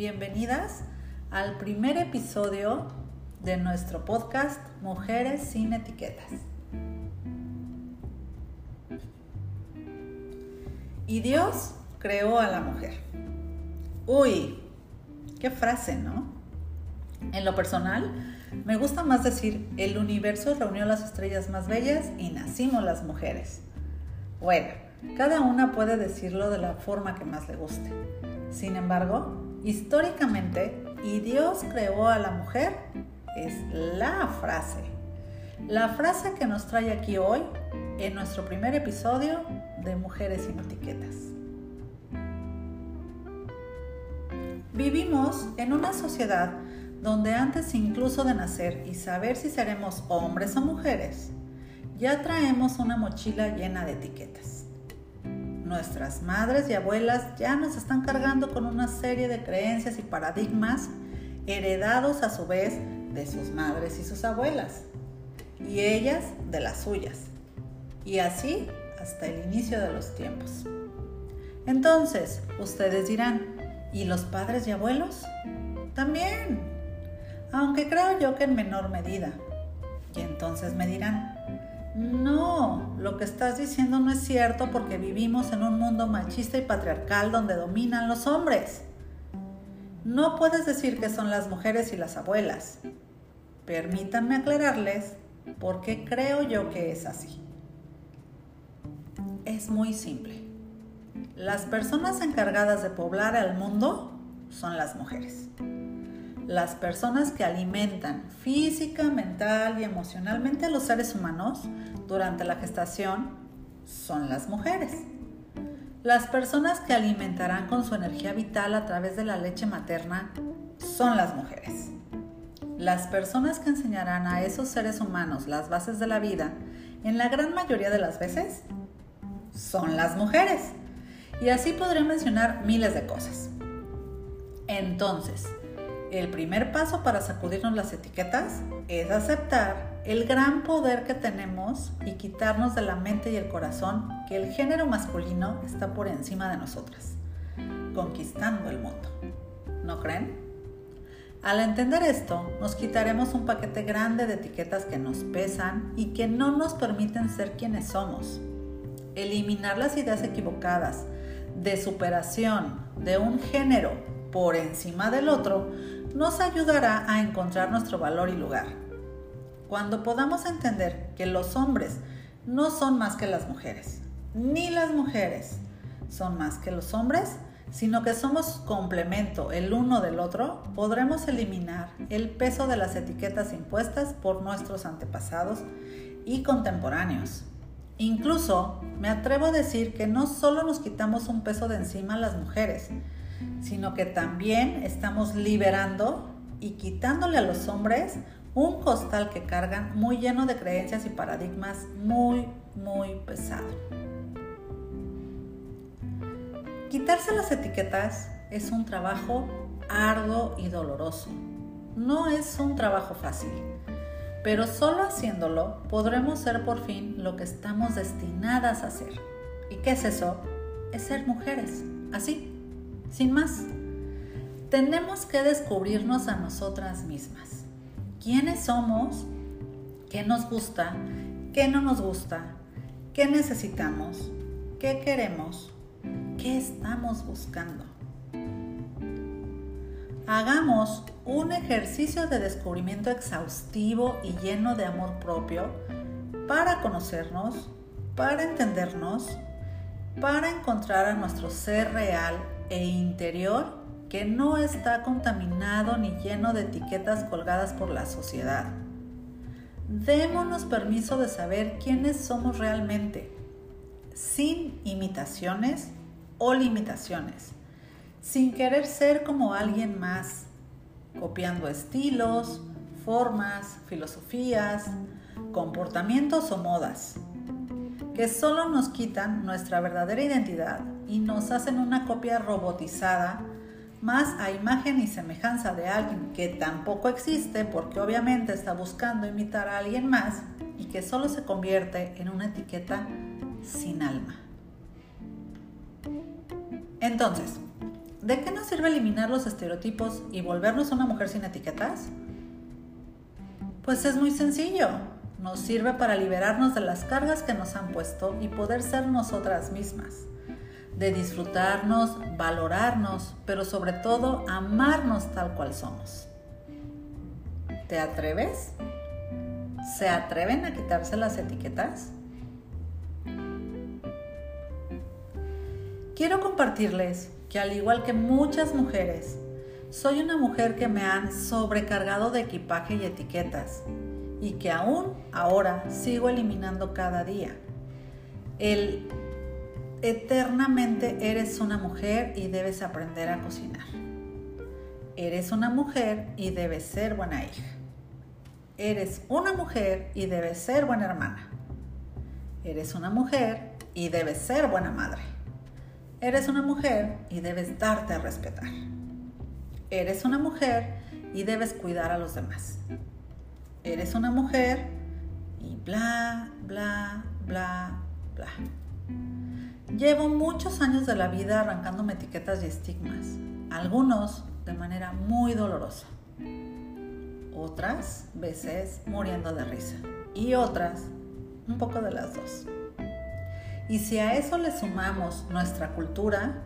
Bienvenidas al primer episodio de nuestro podcast Mujeres sin Etiquetas. Y Dios creó a la mujer. Uy, qué frase, ¿no? En lo personal, me gusta más decir, el universo reunió las estrellas más bellas y nacimos las mujeres. Bueno, cada una puede decirlo de la forma que más le guste. Sin embargo, históricamente, y Dios creó a la mujer, es la frase. La frase que nos trae aquí hoy en nuestro primer episodio de Mujeres sin Etiquetas. Vivimos en una sociedad donde antes incluso de nacer y saber si seremos hombres o mujeres, ya traemos una mochila llena de etiquetas. Nuestras madres y abuelas ya nos están cargando con una serie de creencias y paradigmas heredados a su vez de sus madres y sus abuelas, y ellas de las suyas, y así hasta el inicio de los tiempos. Entonces, ustedes dirán, ¿y los padres y abuelos? También, aunque creo yo que en menor medida. Y entonces me dirán, no, lo que estás diciendo no es cierto porque vivimos en un mundo machista y patriarcal donde dominan los hombres. No puedes decir que son las mujeres y las abuelas. Permítanme aclararles por qué creo yo que es así. Es muy simple. Las personas encargadas de poblar al mundo son las mujeres las personas que alimentan física, mental y emocionalmente a los seres humanos durante la gestación son las mujeres. Las personas que alimentarán con su energía vital a través de la leche materna son las mujeres. Las personas que enseñarán a esos seres humanos las bases de la vida, en la gran mayoría de las veces, son las mujeres. Y así podría mencionar miles de cosas. Entonces, el primer paso para sacudirnos las etiquetas es aceptar el gran poder que tenemos y quitarnos de la mente y el corazón que el género masculino está por encima de nosotras, conquistando el mundo. ¿No creen? Al entender esto, nos quitaremos un paquete grande de etiquetas que nos pesan y que no nos permiten ser quienes somos. Eliminar las ideas equivocadas de superación de un género por encima del otro nos ayudará a encontrar nuestro valor y lugar. Cuando podamos entender que los hombres no son más que las mujeres, ni las mujeres son más que los hombres, sino que somos complemento el uno del otro, podremos eliminar el peso de las etiquetas impuestas por nuestros antepasados y contemporáneos. Incluso me atrevo a decir que no solo nos quitamos un peso de encima las mujeres, sino que también estamos liberando y quitándole a los hombres un costal que cargan muy lleno de creencias y paradigmas muy, muy pesado. Quitarse las etiquetas es un trabajo arduo y doloroso. No es un trabajo fácil, pero solo haciéndolo podremos ser por fin lo que estamos destinadas a ser. ¿Y qué es eso? Es ser mujeres, así, sin más, tenemos que descubrirnos a nosotras mismas. ¿Quiénes somos? ¿Qué nos gusta? ¿Qué no nos gusta? ¿Qué necesitamos? ¿Qué queremos? ¿Qué estamos buscando? Hagamos un ejercicio de descubrimiento exhaustivo y lleno de amor propio para conocernos, para entendernos, para encontrar a nuestro ser real e interior que no está contaminado ni lleno de etiquetas colgadas por la sociedad. Démonos permiso de saber quiénes somos realmente, sin imitaciones o limitaciones, sin querer ser como alguien más, copiando estilos, formas, filosofías, comportamientos o modas que solo nos quitan nuestra verdadera identidad y nos hacen una copia robotizada más a imagen y semejanza de alguien que tampoco existe porque obviamente está buscando imitar a alguien más y que solo se convierte en una etiqueta sin alma. Entonces, ¿de qué nos sirve eliminar los estereotipos y volvernos una mujer sin etiquetas? Pues es muy sencillo. Nos sirve para liberarnos de las cargas que nos han puesto y poder ser nosotras mismas. De disfrutarnos, valorarnos, pero sobre todo amarnos tal cual somos. ¿Te atreves? ¿Se atreven a quitarse las etiquetas? Quiero compartirles que al igual que muchas mujeres, soy una mujer que me han sobrecargado de equipaje y etiquetas y que aún ahora sigo eliminando cada día. El eternamente eres una mujer y debes aprender a cocinar. Eres una mujer y debes ser buena hija. Eres una mujer y debes ser buena hermana. Eres una mujer y debes ser buena madre. Eres una mujer y debes darte a respetar. Eres una mujer y debes cuidar a los demás. Eres una mujer y bla, bla, bla, bla. Llevo muchos años de la vida arrancándome etiquetas y estigmas, algunos de manera muy dolorosa, otras veces muriendo de risa y otras un poco de las dos. Y si a eso le sumamos nuestra cultura,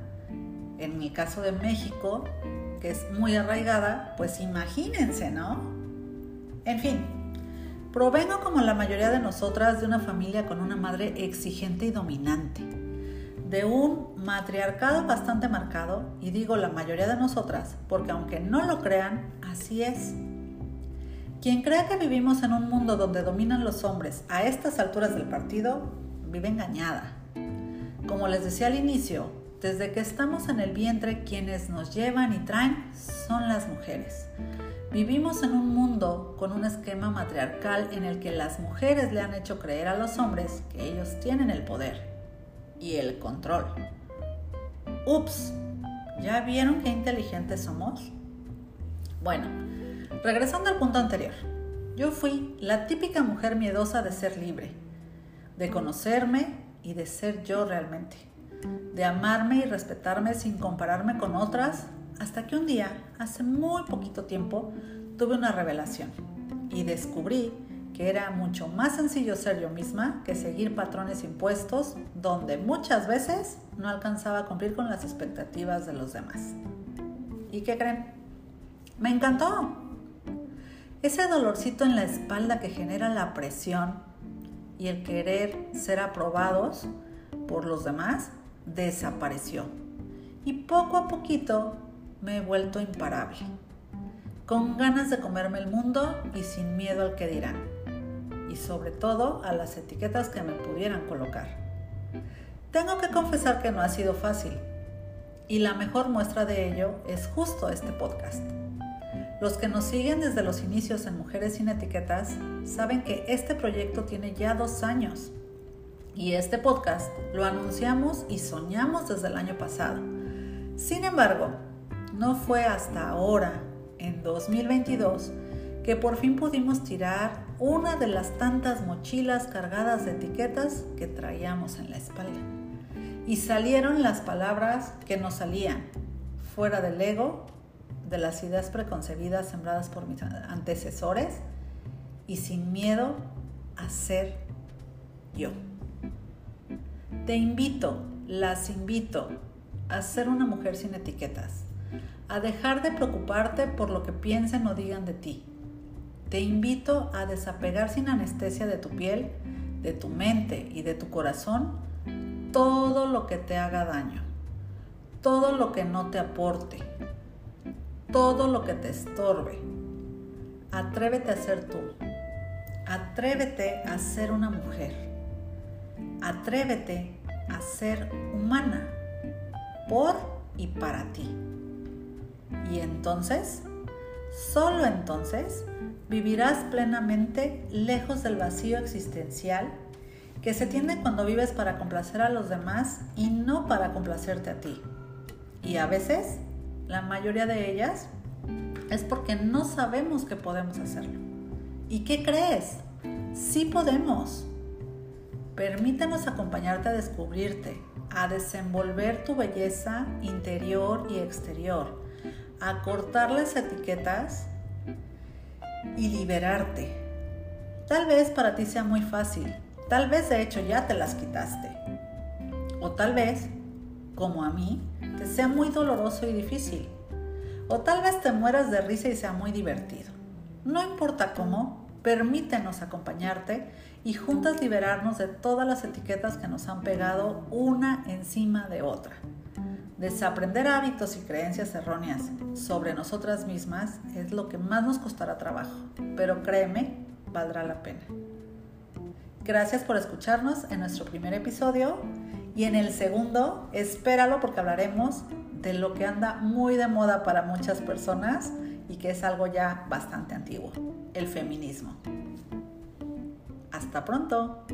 en mi caso de México, que es muy arraigada, pues imagínense, ¿no? En fin, provengo como la mayoría de nosotras de una familia con una madre exigente y dominante, de un matriarcado bastante marcado, y digo la mayoría de nosotras, porque aunque no lo crean, así es. Quien crea que vivimos en un mundo donde dominan los hombres a estas alturas del partido, vive engañada. Como les decía al inicio, desde que estamos en el vientre quienes nos llevan y traen son las mujeres. Vivimos en un mundo con un esquema matriarcal en el que las mujeres le han hecho creer a los hombres que ellos tienen el poder y el control. Ups, ¿ya vieron qué inteligentes somos? Bueno, regresando al punto anterior, yo fui la típica mujer miedosa de ser libre, de conocerme y de ser yo realmente, de amarme y respetarme sin compararme con otras, hasta que un día, hace muy poquito tiempo, tuve una revelación y descubrí que era mucho más sencillo ser yo misma que seguir patrones impuestos donde muchas veces no alcanzaba a cumplir con las expectativas de los demás. ¿Y qué creen? Me encantó. Ese dolorcito en la espalda que genera la presión y el querer ser aprobados por los demás desapareció. Y poco a poquito me he vuelto imparable, con ganas de comerme el mundo y sin miedo al que dirán, y sobre todo a las etiquetas que me pudieran colocar. Tengo que confesar que no ha sido fácil, y la mejor muestra de ello es justo este podcast. Los que nos siguen desde los inicios en Mujeres sin Etiquetas saben que este proyecto tiene ya dos años y este podcast lo anunciamos y soñamos desde el año pasado. Sin embargo, no fue hasta ahora, en 2022, que por fin pudimos tirar una de las tantas mochilas cargadas de etiquetas que traíamos en la espalda. Y salieron las palabras que nos salían, fuera del ego, de las ideas preconcebidas sembradas por mis antecesores y sin miedo a ser yo. Te invito, las invito a ser una mujer sin etiquetas, a dejar de preocuparte por lo que piensen o digan de ti. Te invito a desapegar sin anestesia de tu piel, de tu mente y de tu corazón todo lo que te haga daño, todo lo que no te aporte, todo lo que te estorbe. Atrévete a ser tú. Atrévete a ser una mujer. Atrévete a ser humana por y para ti. Y entonces, solo entonces, vivirás plenamente lejos del vacío existencial que se tiene cuando vives para complacer a los demás y no para complacerte a ti. Y a veces la mayoría de ellas, es porque no sabemos que podemos hacerlo. ¿Y qué crees? Sí podemos. Permítanos acompañarte a descubrirte, a desenvolver tu belleza interior y exterior, a cortar las etiquetas y liberarte. Tal vez para ti sea muy fácil, tal vez de hecho ya te las quitaste. O tal vez, como a mí, te sea muy doloroso y difícil. O tal vez te mueras de risa y sea muy divertido. No importa cómo, permítenos acompañarte y juntas liberarnos de todas las etiquetas que nos han pegado una encima de otra. Desaprender hábitos y creencias erróneas sobre nosotras mismas es lo que más nos costará trabajo, pero créeme, valdrá la pena. Gracias por escucharnos en nuestro primer episodio y en el segundo, espéralo porque hablaremos de lo que anda muy de moda para muchas personas y que es algo ya bastante antiguo, el feminismo. Hasta pronto.